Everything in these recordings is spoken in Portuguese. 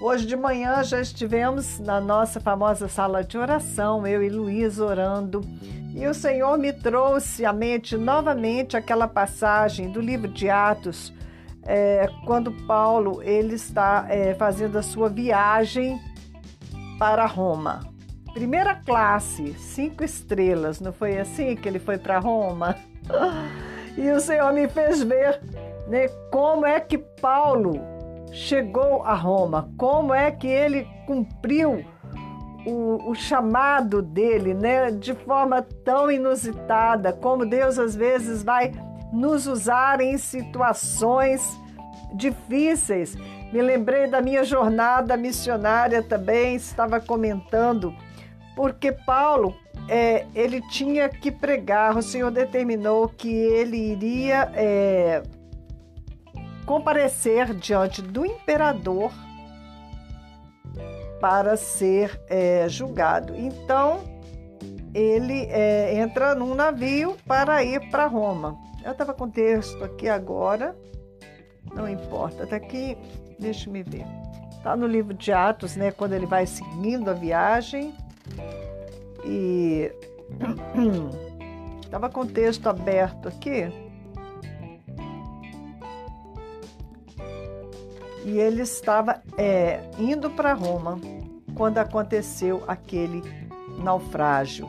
Hoje de manhã já estivemos na nossa famosa sala de oração, eu e Luiz orando, e o Senhor me trouxe à mente novamente aquela passagem do livro de Atos, é, quando Paulo ele está é, fazendo a sua viagem para Roma. Primeira classe, cinco estrelas, não foi assim que ele foi para Roma? E o Senhor me fez ver né, como é que Paulo chegou a Roma, como é que ele cumpriu o, o, chamado dele, né, de forma tão inusitada, como Deus às vezes vai nos usar em situações difíceis. Me lembrei da minha jornada missionária também, estava comentando, porque Paulo, é, ele tinha que pregar, o Senhor determinou que ele iria. É, comparecer diante do imperador para ser é, julgado. Então, ele é, entra num navio para ir para Roma. Eu estava com o texto aqui agora, não importa, está aqui, deixa me ver. Está no livro de Atos, né, quando ele vai seguindo a viagem. E estava com o texto aberto aqui. E ele estava é, indo para Roma quando aconteceu aquele naufrágio.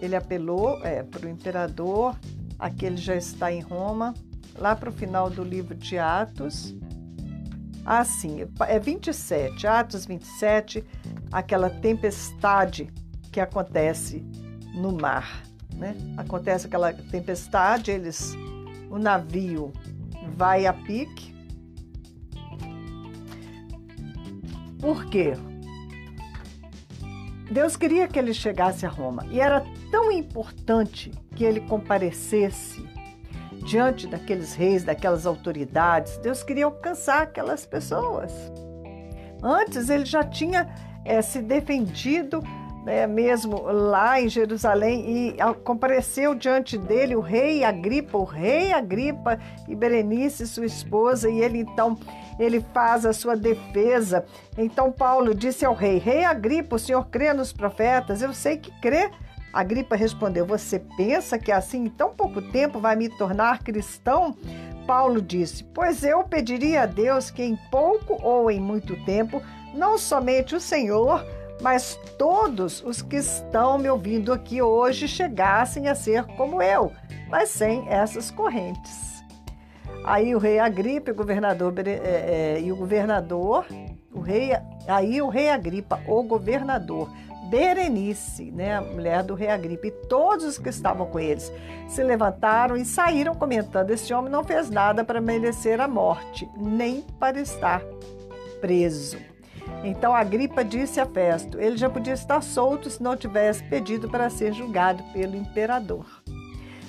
Ele apelou é, para o imperador, aquele já está em Roma, lá para o final do livro de Atos. Ah, sim, é 27, Atos 27, aquela tempestade que acontece no mar. Né? Acontece aquela tempestade, eles, o navio vai a pique, Por quê? Deus queria que ele chegasse a Roma e era tão importante que ele comparecesse diante daqueles reis, daquelas autoridades. Deus queria alcançar aquelas pessoas. Antes ele já tinha é, se defendido né, mesmo lá em Jerusalém, e compareceu diante dele o rei Agripa, o rei Agripa e Berenice, sua esposa, e ele então ele faz a sua defesa. Então Paulo disse ao rei: Rei Agripa, o senhor crê nos profetas? Eu sei que crê. Agripa respondeu: Você pensa que assim em tão pouco tempo vai me tornar cristão? Paulo disse: Pois eu pediria a Deus que em pouco ou em muito tempo, não somente o Senhor, mas todos os que estão me ouvindo aqui hoje chegassem a ser como eu, mas sem essas correntes. Aí o rei Agripa, o governador é, é, e o governador, o rei, aí o rei Agripa, o governador, Berenice, né, a mulher do rei Agripa, e todos os que estavam com eles se levantaram e saíram comentando: Esse homem não fez nada para merecer a morte, nem para estar preso. Então Agripa disse a Festo: ele já podia estar solto se não tivesse pedido para ser julgado pelo imperador.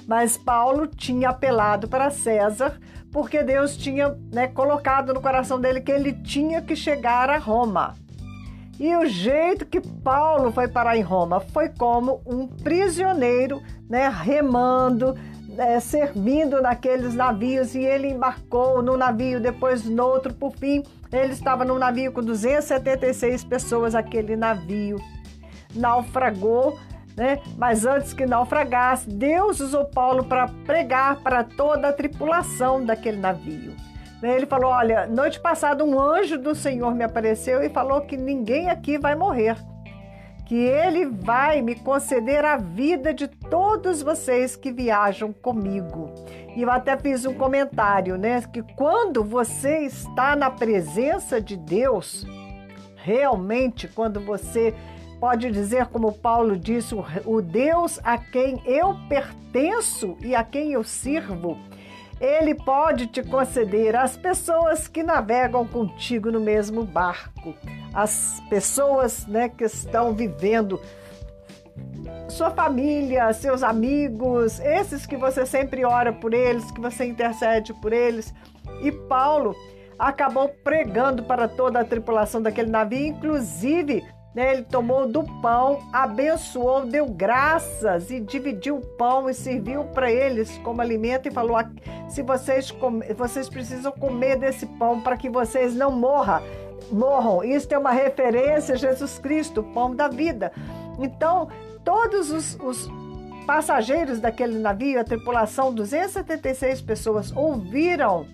Mas Paulo tinha apelado para César, porque Deus tinha né, colocado no coração dele que ele tinha que chegar a Roma. E o jeito que Paulo foi parar em Roma foi como um prisioneiro, né, remando, é, servindo naqueles navios e ele embarcou no navio, depois no outro, por fim, ele estava num navio com 276 pessoas, aquele navio naufragou, né? Mas antes que naufragasse, Deus usou Paulo para pregar para toda a tripulação daquele navio. Ele falou: Olha, noite passada um anjo do Senhor me apareceu e falou que ninguém aqui vai morrer que Ele vai me conceder a vida de todos vocês que viajam comigo. E eu até fiz um comentário, né? Que quando você está na presença de Deus, realmente, quando você pode dizer, como Paulo disse, o Deus a quem eu pertenço e a quem eu sirvo, ele pode te conceder as pessoas que navegam contigo no mesmo barco as pessoas né, que estão vivendo, sua família, seus amigos, esses que você sempre ora por eles, que você intercede por eles. E Paulo acabou pregando para toda a tripulação daquele navio, inclusive né, ele tomou do pão, abençoou, deu graças e dividiu o pão e serviu para eles como alimento e falou: se vocês, vocês precisam comer desse pão para que vocês não morram morram. Isso é uma referência a Jesus Cristo, o pão da vida. Então, todos os, os passageiros daquele navio, a tripulação, 276 pessoas, ouviram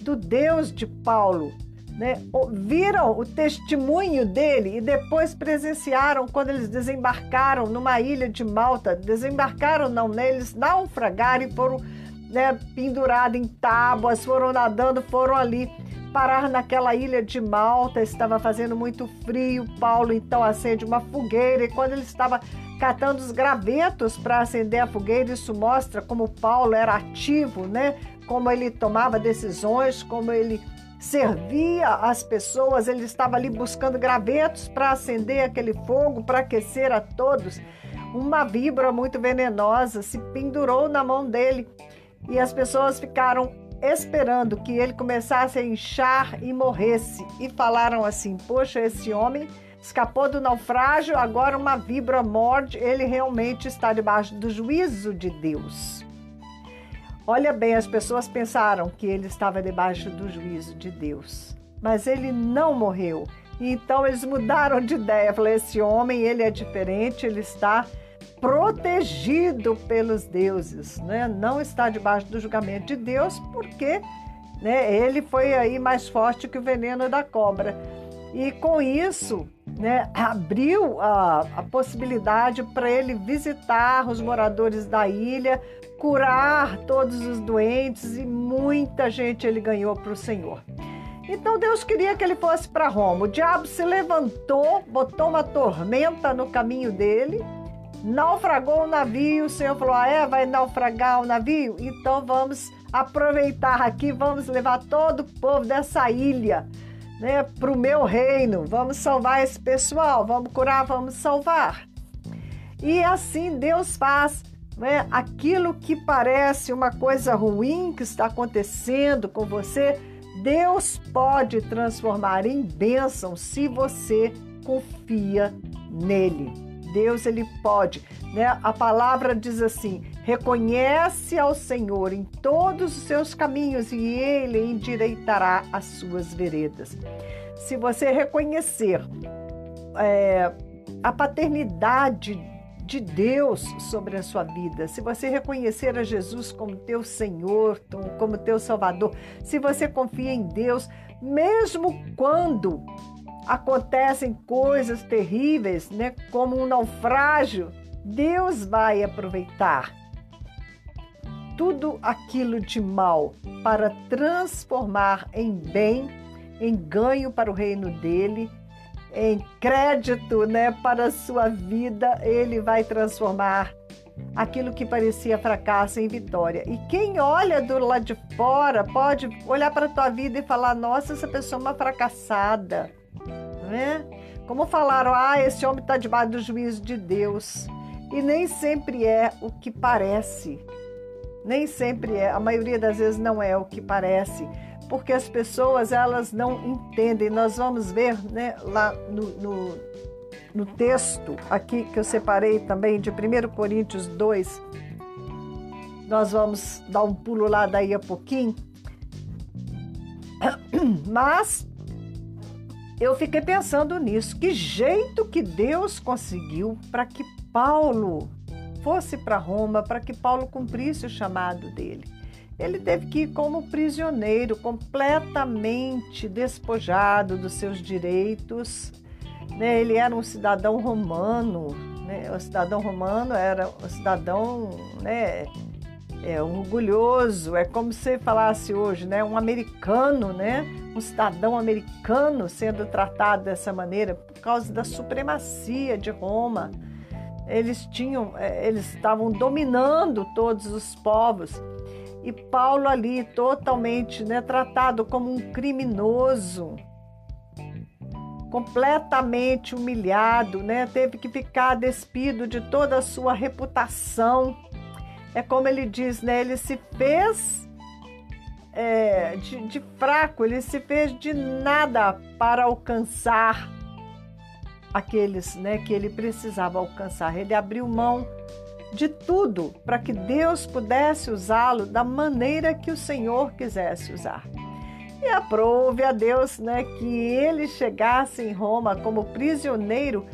do Deus de Paulo, né? viram o testemunho dele e depois presenciaram quando eles desembarcaram numa ilha de Malta. Desembarcaram, não, né? eles naufragaram e foram né, pendurados em tábuas, foram nadando, foram ali parar naquela ilha de Malta. Estava fazendo muito frio. Paulo então acende uma fogueira e quando ele estava catando os gravetos para acender a fogueira, isso mostra como Paulo era ativo, né? Como ele tomava decisões, como ele servia as pessoas, ele estava ali buscando gravetos para acender aquele fogo, para aquecer a todos. Uma víbora muito venenosa se pendurou na mão dele e as pessoas ficaram esperando que ele começasse a inchar e morresse e falaram assim: Poxa, esse homem escapou do naufrágio, agora uma víbora morde, ele realmente está debaixo do juízo de Deus. Olha bem, as pessoas pensaram que ele estava debaixo do juízo de Deus, mas ele não morreu. Então eles mudaram de ideia. Falei, esse homem, ele é diferente, ele está protegido pelos deuses, né? Não está debaixo do julgamento de Deus, porque, né, ele foi aí mais forte que o veneno da cobra. E com isso, né, abriu a, a possibilidade para ele visitar os moradores da ilha, curar todos os doentes e muita gente ele ganhou para o Senhor. Então Deus queria que ele fosse para Roma. O diabo se levantou, botou uma tormenta no caminho dele, naufragou o navio. O Senhor falou: Ah, é? Vai naufragar o navio? Então vamos aproveitar aqui, vamos levar todo o povo dessa ilha né, para o meu reino. Vamos salvar esse pessoal, vamos curar, vamos salvar. E assim Deus faz né? aquilo que parece uma coisa ruim que está acontecendo com você, Deus pode transformar em bênção se você confia nele. Deus ele pode, né? A palavra diz assim: reconhece ao Senhor em todos os seus caminhos e ele endireitará as suas veredas. Se você reconhecer é, a paternidade de Deus sobre a sua vida, se você reconhecer a Jesus como teu Senhor, como teu Salvador, se você confia em Deus, mesmo quando acontecem coisas terríveis, né, como um naufrágio, Deus vai aproveitar tudo aquilo de mal para transformar em bem, em ganho para o reino dele em crédito né, para a sua vida, ele vai transformar aquilo que parecia fracasso em vitória. E quem olha do lado de fora pode olhar para a tua vida e falar: nossa, essa pessoa é uma fracassada. Né? Como falaram, ah, esse homem está debaixo do juízo de Deus. E nem sempre é o que parece. Nem sempre é, a maioria das vezes não é o que parece porque as pessoas elas não entendem. Nós vamos ver né, lá no, no, no texto aqui que eu separei também de 1 Coríntios 2. Nós vamos dar um pulo lá daí a pouquinho. Mas eu fiquei pensando nisso. Que jeito que Deus conseguiu para que Paulo fosse para Roma, para que Paulo cumprisse o chamado dele. Ele teve que ir como prisioneiro, completamente despojado dos seus direitos. Né? Ele era um cidadão romano, né? o cidadão romano era um cidadão né? é, orgulhoso, é como se falasse hoje, né? um americano, né? um cidadão americano sendo tratado dessa maneira por causa da supremacia de Roma. Eles tinham, é, eles estavam dominando todos os povos e Paulo ali totalmente né, tratado como um criminoso, completamente humilhado, né? Teve que ficar despido de toda a sua reputação. É como ele diz, né? Ele se fez é, de, de fraco, ele se fez de nada para alcançar aqueles, né? Que ele precisava alcançar. Ele abriu mão de tudo para que Deus pudesse usá-lo da maneira que o Senhor quisesse usar. E aprove a Deus né, que ele chegasse em Roma como prisioneiro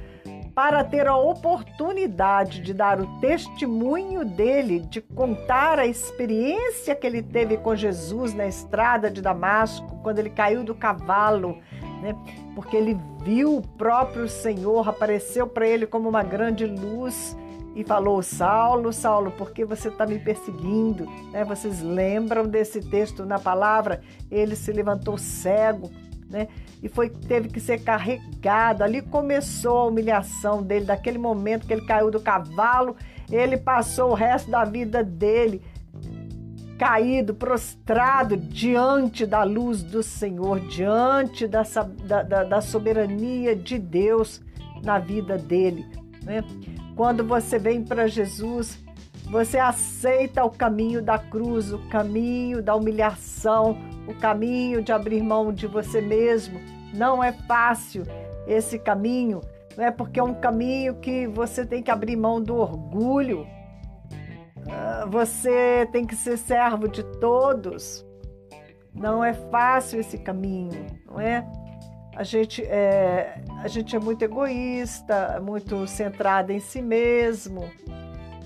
para ter a oportunidade de dar o testemunho dele, de contar a experiência que ele teve com Jesus na estrada de Damasco, quando ele caiu do cavalo, né? porque ele viu o próprio Senhor, apareceu para ele como uma grande luz e falou: Saulo, Saulo, por que você está me perseguindo? Né? Vocês lembram desse texto na palavra? Ele se levantou cego, né? E foi teve que ser carregado. Ali começou a humilhação dele, daquele momento que ele caiu do cavalo, ele passou o resto da vida dele caído, prostrado diante da luz do Senhor, diante da, da, da soberania de Deus na vida dele. Né? Quando você vem para Jesus, você aceita o caminho da cruz, o caminho da humilhação, o caminho de abrir mão de você mesmo. Não é fácil esse caminho, não é porque é um caminho que você tem que abrir mão do orgulho. Você tem que ser servo de todos. Não é fácil esse caminho, não é? A gente é, a gente é muito egoísta, muito centrada em si mesmo.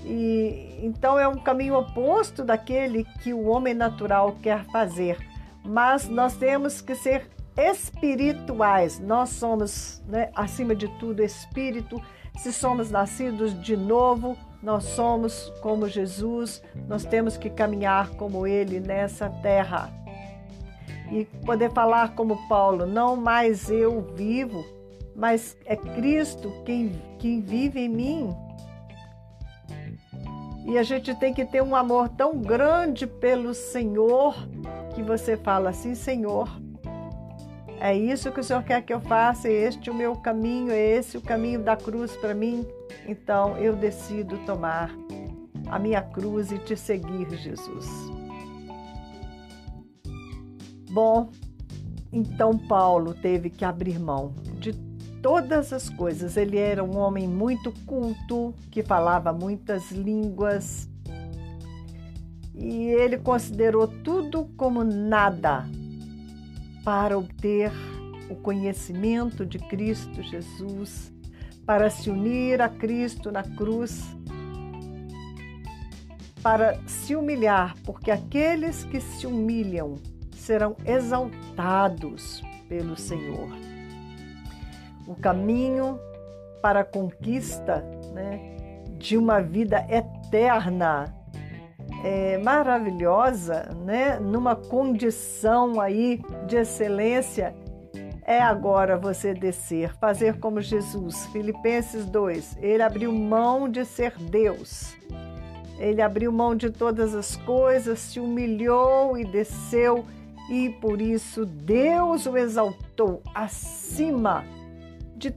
E então é um caminho oposto daquele que o homem natural quer fazer mas nós temos que ser espirituais. Nós somos, né, acima de tudo, espírito. Se somos nascidos de novo, nós somos como Jesus, nós temos que caminhar como Ele nessa terra. E poder falar como Paulo: não mais eu vivo, mas é Cristo quem, quem vive em mim. E a gente tem que ter um amor tão grande pelo Senhor que você fala assim, Senhor, é isso que o Senhor quer que eu faça, é este o meu caminho, é esse o caminho da cruz para mim. Então eu decido tomar a minha cruz e te seguir, Jesus. Bom, então Paulo teve que abrir mão de todas as coisas. Ele era um homem muito culto, que falava muitas línguas, e ele considerou tudo como nada para obter o conhecimento de Cristo Jesus, para se unir a Cristo na cruz, para se humilhar, porque aqueles que se humilham serão exaltados pelo Senhor. O caminho para a conquista né, de uma vida eterna é, maravilhosa, né? numa condição aí de excelência, é agora você descer, fazer como Jesus. Filipenses 2, ele abriu mão de ser Deus. Ele abriu mão de todas as coisas, se humilhou e desceu, e por isso Deus o exaltou acima de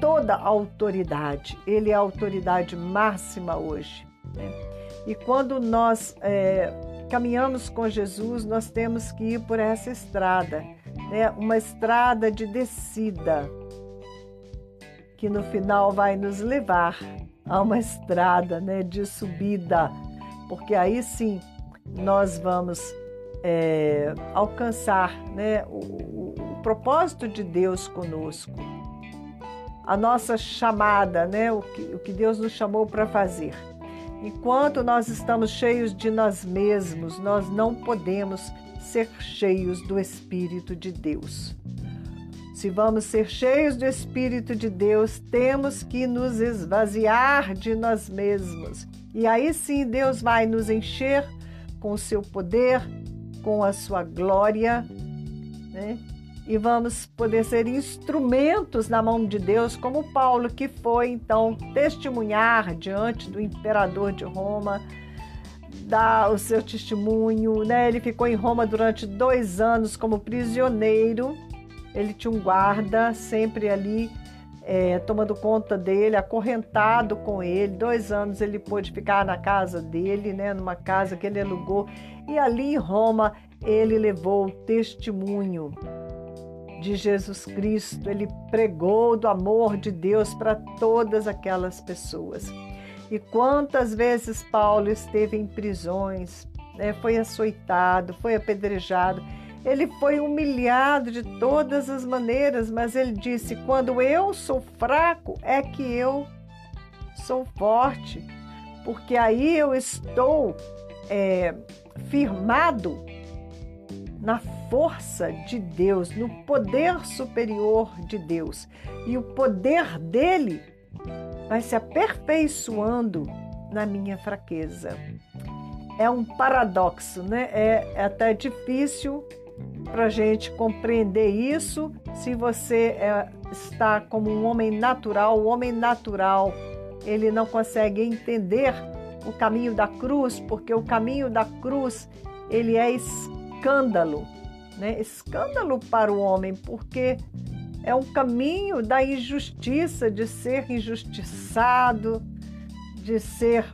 toda autoridade. Ele é a autoridade máxima hoje. Né? E quando nós é, caminhamos com Jesus, nós temos que ir por essa estrada, né? uma estrada de descida, que no final vai nos levar a uma estrada né, de subida, porque aí sim nós vamos é, alcançar né, o, o, propósito de Deus conosco, a nossa chamada, né, o, que, o que Deus nos chamou para fazer. Enquanto nós estamos cheios de nós mesmos, nós não podemos ser cheios do Espírito de Deus. Se vamos ser cheios do Espírito de Deus, temos que nos esvaziar de nós mesmos. E aí sim Deus vai nos encher com o seu poder, com a sua glória, né? e vamos poder ser instrumentos na mão de Deus, como Paulo, que foi então testemunhar diante do imperador de Roma, dar o seu testemunho. Né? Ele ficou em Roma durante dois anos como prisioneiro. Ele tinha um guarda sempre ali é, tomando conta dele, acorrentado com ele. Dois anos ele pôde ficar na casa dele, né, numa casa que ele alugou. E ali em Roma ele levou o testemunho de Jesus Cristo, ele pregou do amor de Deus para todas aquelas pessoas. E quantas vezes Paulo esteve em prisões, né, foi açoitado, foi apedrejado, Ele foi humilhado de todas as maneiras, mas ele disse: quando eu sou fraco, é que eu sou forte, porque aí eu estou é, firmado na força de Deus, no poder superior de Deus. E o poder dele vai se aperfeiçoando na minha fraqueza. É um paradoxo, né? É, é até difícil para a gente compreender isso se você é, está como um homem natural. O homem natural ele não consegue entender o caminho da cruz, porque o caminho da cruz ele é escândalo, né? Escândalo para o homem, porque é um caminho da injustiça, de ser injustiçado, de ser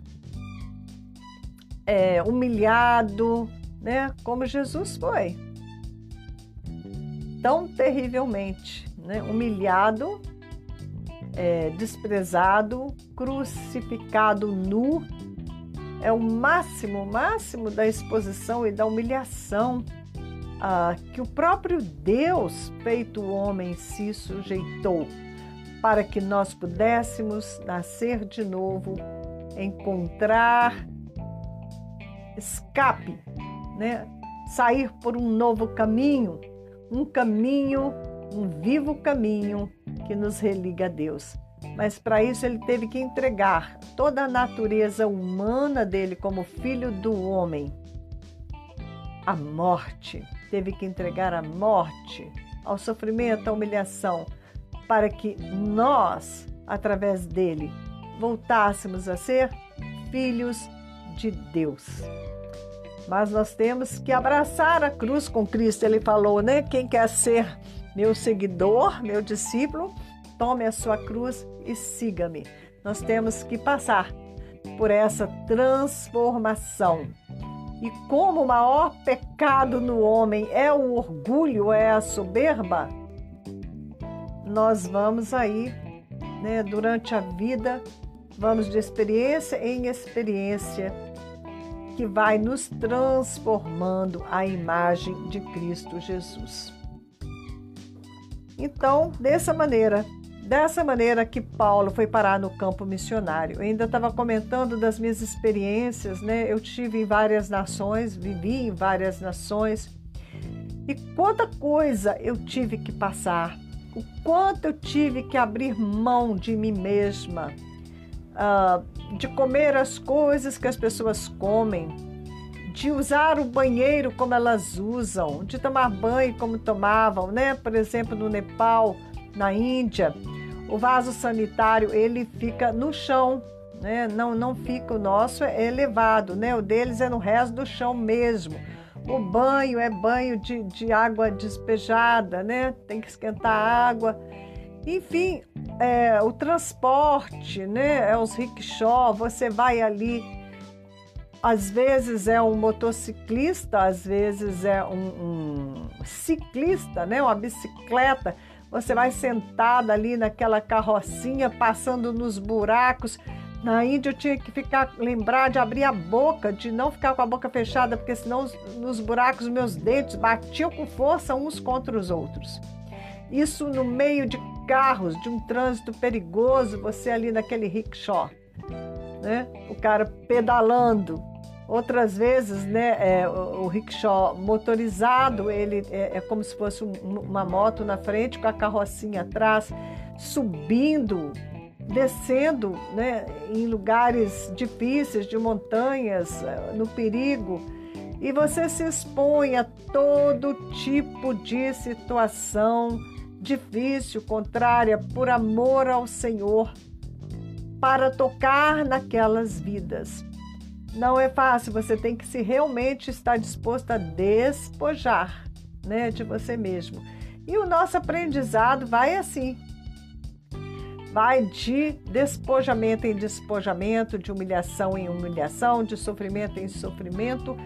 é, humilhado, né? Como Jesus foi. Tão terrivelmente, né? Humilhado, é, desprezado, crucificado nu. É o máximo, máximo da exposição e da humilhação ah, que o próprio Deus, feito homem, se sujeitou para que nós pudéssemos nascer de novo, encontrar escape, né? sair por um novo caminho, um caminho, um vivo caminho que nos religa a Deus. Mas para isso ele teve que entregar toda a natureza humana dele como filho do homem à morte teve que entregar a morte, ao sofrimento, à humilhação, para que nós, através dele, voltássemos a ser filhos de Deus. Mas nós temos que abraçar a cruz com Cristo. Ele falou, né? Quem quer ser meu seguidor, meu discípulo, tome a sua cruz e siga-me. Nós temos que passar por essa transformação e como o maior pecado no homem é o orgulho, é a soberba, nós vamos aí, né, durante a vida, vamos de experiência em experiência, que vai nos transformando à imagem de Cristo Jesus. Então, dessa maneira, Dessa maneira que Paulo foi parar no campo missionário. Eu ainda estava comentando das minhas experiências, né? Eu tive em várias nações, vivi em várias nações. E quanta coisa eu tive que passar, o quanto eu tive que abrir mão de mim mesma, uh, de comer as coisas que as pessoas comem, de usar o banheiro como elas usam, de tomar banho como tomavam, né? Por exemplo, no Nepal, na Índia, o vaso sanitário ele fica no chão, né? Não, não fica o nosso é elevado, né? O deles é no resto do chão mesmo. O banho é banho de, de água despejada, né? Tem que esquentar a água. Enfim, é, o transporte, né? É os rickshaw, você vai ali. Às vezes é um motociclista, às vezes é um, um ciclista, né? Uma bicicleta você vai sentada ali naquela carrocinha, passando nos buracos. Na Índia eu tinha que ficar lembrar de abrir a boca, de não ficar com a boca fechada, porque senão nos buracos meus dentes batiam com força uns contra os outros. Isso no meio de carros, de um trânsito perigoso, você ali naquele rickshaw, né? O cara pedalando, Outras vezes, né, é, o, o rickshaw motorizado, ele é, é como se fosse um, uma moto na frente com a carrocinha atrás, subindo, descendo, né, em lugares difíceis de montanhas, é, no perigo. E você se expõe a todo tipo de situação difícil, contrária, por amor ao Senhor, para tocar naquelas vidas. Não é fácil, você tem que se realmente estar disposto a despojar né, de você mesmo. E o nosso aprendizado vai assim. Vai de despojamento em despojamento, de humilhação em humilhação, de sofrimento em sofrimento,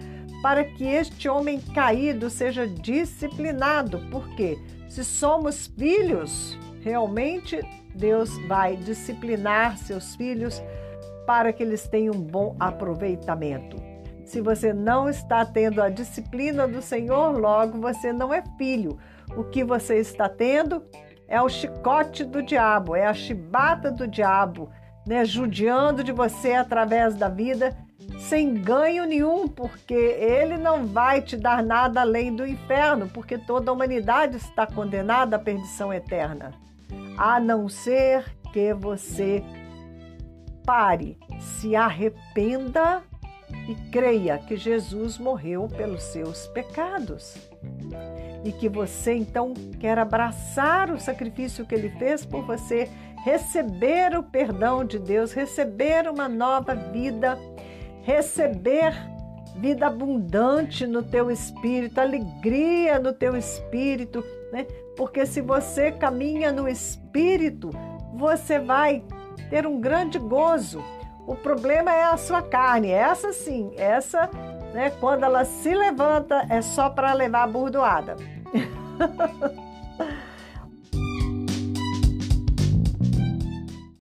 para que este homem caído seja disciplinado. Porque se somos filhos, realmente Deus vai disciplinar seus filhos para que eles tenham um bom aproveitamento. Se você não está tendo a disciplina do Senhor, logo você não é filho. O que você está tendo é o chicote do diabo, é a chibata do diabo, né, judiando de você através da vida, sem ganho nenhum, porque ele não vai te dar nada além do inferno, porque toda a humanidade está condenada à perdição eterna, a não ser que você pare, se arrependa e creia que Jesus morreu pelos seus pecados. E que você então quer abraçar o sacrifício que ele fez por você, receber o perdão de Deus, receber uma nova vida, receber vida abundante no teu espírito, alegria no teu espírito, né? Porque se você caminha no espírito, você vai ter um grande gozo o problema é a sua carne, essa sim, essa, né, quando ela se levanta, é só para levar a burdoada.